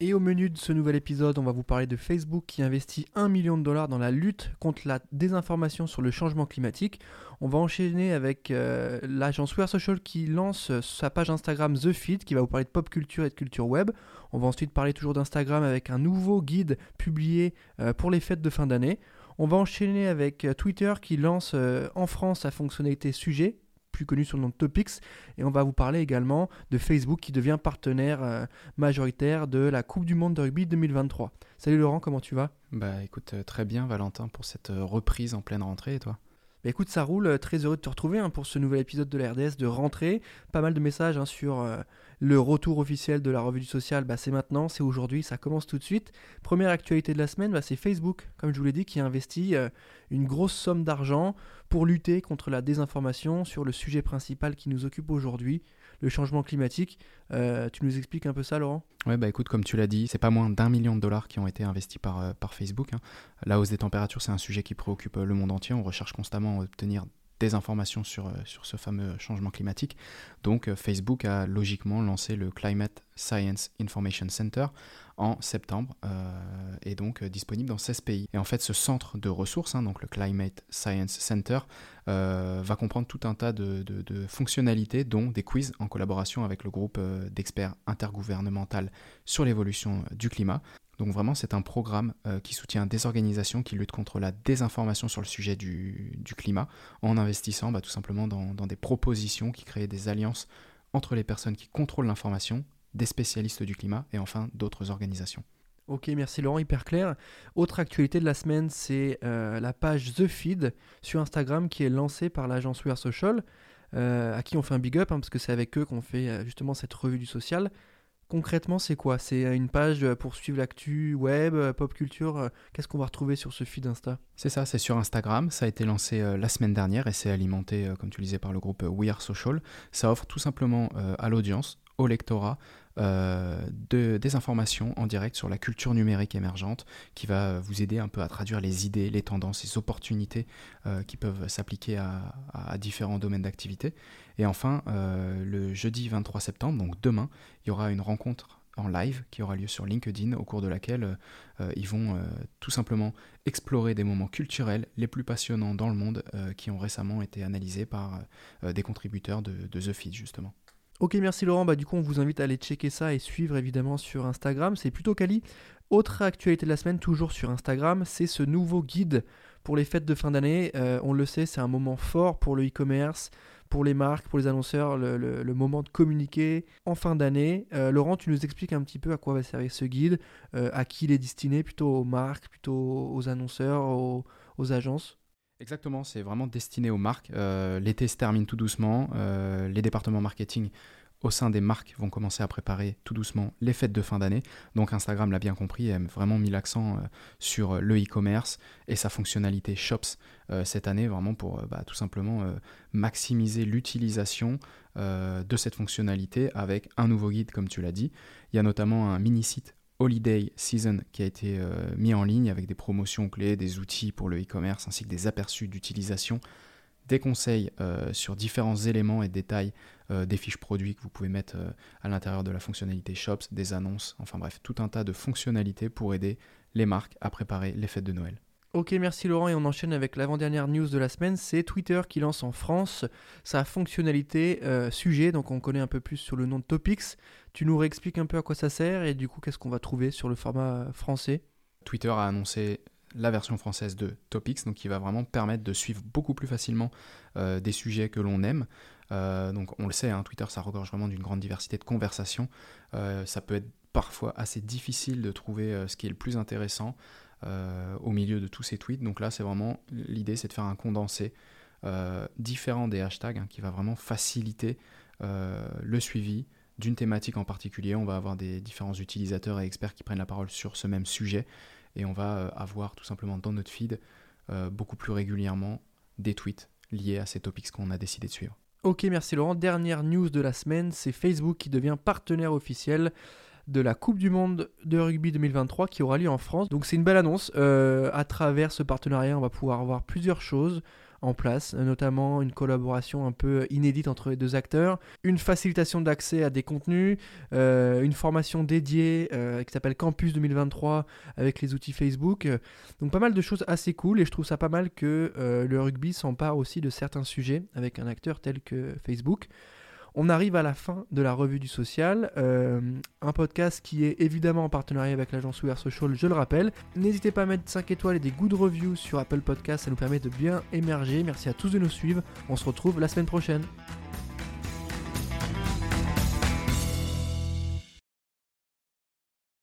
et au menu de ce nouvel épisode, on va vous parler de Facebook qui investit 1 million de dollars dans la lutte contre la désinformation sur le changement climatique. On va enchaîner avec euh, l'agence We Social qui lance sa page Instagram The Feed qui va vous parler de pop culture et de culture web. On va ensuite parler toujours d'Instagram avec un nouveau guide publié euh, pour les fêtes de fin d'année. On va enchaîner avec euh, Twitter qui lance en France sa fonctionnalité sujet plus connu sous le nom de Topics. Et on va vous parler également de Facebook qui devient partenaire euh, majoritaire de la Coupe du Monde de rugby 2023. Salut Laurent, comment tu vas? Bah écoute, euh, très bien Valentin pour cette euh, reprise en pleine rentrée et toi? Bah écoute, ça roule, très heureux de te retrouver hein, pour ce nouvel épisode de la RDS de rentrée. Pas mal de messages hein, sur le retour officiel de la revue du social, bah, c'est maintenant, c'est aujourd'hui, ça commence tout de suite. Première actualité de la semaine, bah, c'est Facebook, comme je vous l'ai dit, qui a investi une grosse somme d'argent pour lutter contre la désinformation sur le sujet principal qui nous occupe aujourd'hui, le changement climatique. Euh, tu nous expliques un peu ça, Laurent? Ouais, bah écoute, comme tu l'as dit, c'est pas moins d'un million de dollars qui ont été investis par, euh, Facebook. Hein. La hausse des températures, c'est un sujet qui préoccupe le monde entier. On recherche constamment à obtenir des informations sur, sur ce fameux changement climatique. Donc Facebook a logiquement lancé le Climate Science Information Center en septembre euh, et donc euh, disponible dans 16 pays. Et en fait, ce centre de ressources, hein, donc le Climate Science Center, euh, va comprendre tout un tas de, fonctionnalités, dont des quiz en collaboration avec le groupe d'experts intergouvernemental sur l'évolution du climat. Donc vraiment, c'est un programme qui soutient des organisations qui luttent contre la désinformation sur le sujet du, climat en investissant bah, tout simplement dans, des propositions qui créent des alliances entre les personnes qui contrôlent l'information des spécialistes du climat et enfin d'autres organisations. Ok, merci Laurent, hyper clair. Autre actualité de la semaine, c'est euh, la page The Feed sur Instagram qui est lancée par l'agence We Are Social, euh, à qui on fait un big up, hein, parce que c'est avec eux qu'on fait euh, justement cette revue du social. Concrètement, c'est quoi? C'est une page pour suivre l'actu web, pop culture. Qu'est-ce qu'on va retrouver sur ce feed Insta? C'est ça, c'est sur Instagram. Ça a été lancé la semaine dernière et c'est alimenté, comme tu le disais, par le groupe We Are Social. Ça offre tout simplement à l'audience, au lectorat, euh, de, des informations en direct sur la culture numérique émergente qui va vous aider un peu à traduire les idées, les tendances, les opportunités euh, qui peuvent s'appliquer à, différents domaines d'activité. Et enfin, euh, le jeudi 23 septembre, donc demain, il y aura une rencontre en live qui aura lieu sur LinkedIn au cours de laquelle ils vont tout simplement explorer des moments culturels les plus passionnants dans le monde qui ont récemment été analysés par des contributeurs de, de The Feed justement. Ok, merci Laurent. Bah, du coup, on vous invite à aller checker ça et suivre évidemment sur Instagram. C'est plutôt quali. Autre actualité de la semaine, toujours sur Instagram, c'est ce nouveau guide pour les fêtes de fin d'année. Euh, on le sait, c'est un moment fort pour le e-commerce, pour les marques, pour les annonceurs, le, moment de communiquer en fin d'année. Euh, Laurent, tu nous expliques un petit peu à quoi va servir ce guide, euh, à qui il est destiné, plutôt aux marques, plutôt aux annonceurs, aux agences Exactement, c'est vraiment destiné aux marques. Euh, l'été se termine tout doucement. Euh, les départements marketing au sein des marques vont commencer à préparer tout doucement les fêtes de fin d'année. Donc Instagram l'a bien compris et a vraiment mis l'accent euh, sur le e-commerce et sa fonctionnalité Shops cette année, vraiment pour bah, tout simplement maximiser l'utilisation de cette fonctionnalité avec un nouveau guide, comme tu l'as dit. Il y a notamment un mini-site Holiday Season qui a été euh, mis en ligne avec des promotions clés, des outils pour le e-commerce ainsi que des aperçus d'utilisation, des conseils euh, sur différents éléments et détails euh, des fiches produits que vous pouvez mettre à l'intérieur de la fonctionnalité Shops, des annonces, enfin bref, tout un tas de fonctionnalités pour aider les marques à préparer les fêtes de Noël. Ok, merci Laurent, et on enchaîne avec l'avant-dernière news de la semaine, c'est Twitter qui lance en France sa fonctionnalité euh, sujet, donc on connaît un peu plus sur le nom de Topics. Tu nous réexpliques un peu à quoi ça sert et du coup qu'est-ce qu'on va trouver sur le format français? Twitter a annoncé la version française de Topics, donc qui va vraiment permettre de suivre beaucoup plus facilement euh, des sujets que l'on aime. Euh, donc on le sait, hein, Twitter ça regorge vraiment d'une grande diversité de conversations. ça peut être parfois assez difficile de trouver ce qui est le plus intéressant. Euh, au milieu de tous ces tweets. Donc là, c'est vraiment l'idée, c'est de faire un condensé euh, différent des hashtags hein, qui va vraiment faciliter euh, le suivi d'une thématique en particulier. On va avoir des différents utilisateurs et experts qui prennent la parole sur ce même sujet et on va avoir tout simplement dans notre feed beaucoup plus régulièrement des tweets liées à ces topics qu'on a décidé de suivre. Ok, merci Laurent. Dernière news de la semaine, c'est Facebook qui devient partenaire officiel de la Coupe du Monde de rugby 2023 qui aura lieu en France. Donc c'est une belle annonce. Euh, à travers ce partenariat, on va pouvoir voir plusieurs choses en place, notamment une collaboration un peu inédite entre les deux acteurs, une facilitation d'accès à des contenus, euh, une formation dédiée euh, qui s'appelle Campus 2023 avec les outils Facebook. Donc pas mal de choses assez cool et je trouve ça pas mal que le rugby s'empare aussi de certains sujets avec un acteur tel que Facebook. On arrive à la fin de la revue du social, euh, un podcast qui est évidemment en partenariat avec l'agence We Social, je le rappelle. N'hésitez pas à mettre 5 étoiles et des good reviews sur Apple Podcast, ça nous permet de bien émerger. Merci à tous de nous suivre, on se retrouve la semaine prochaine.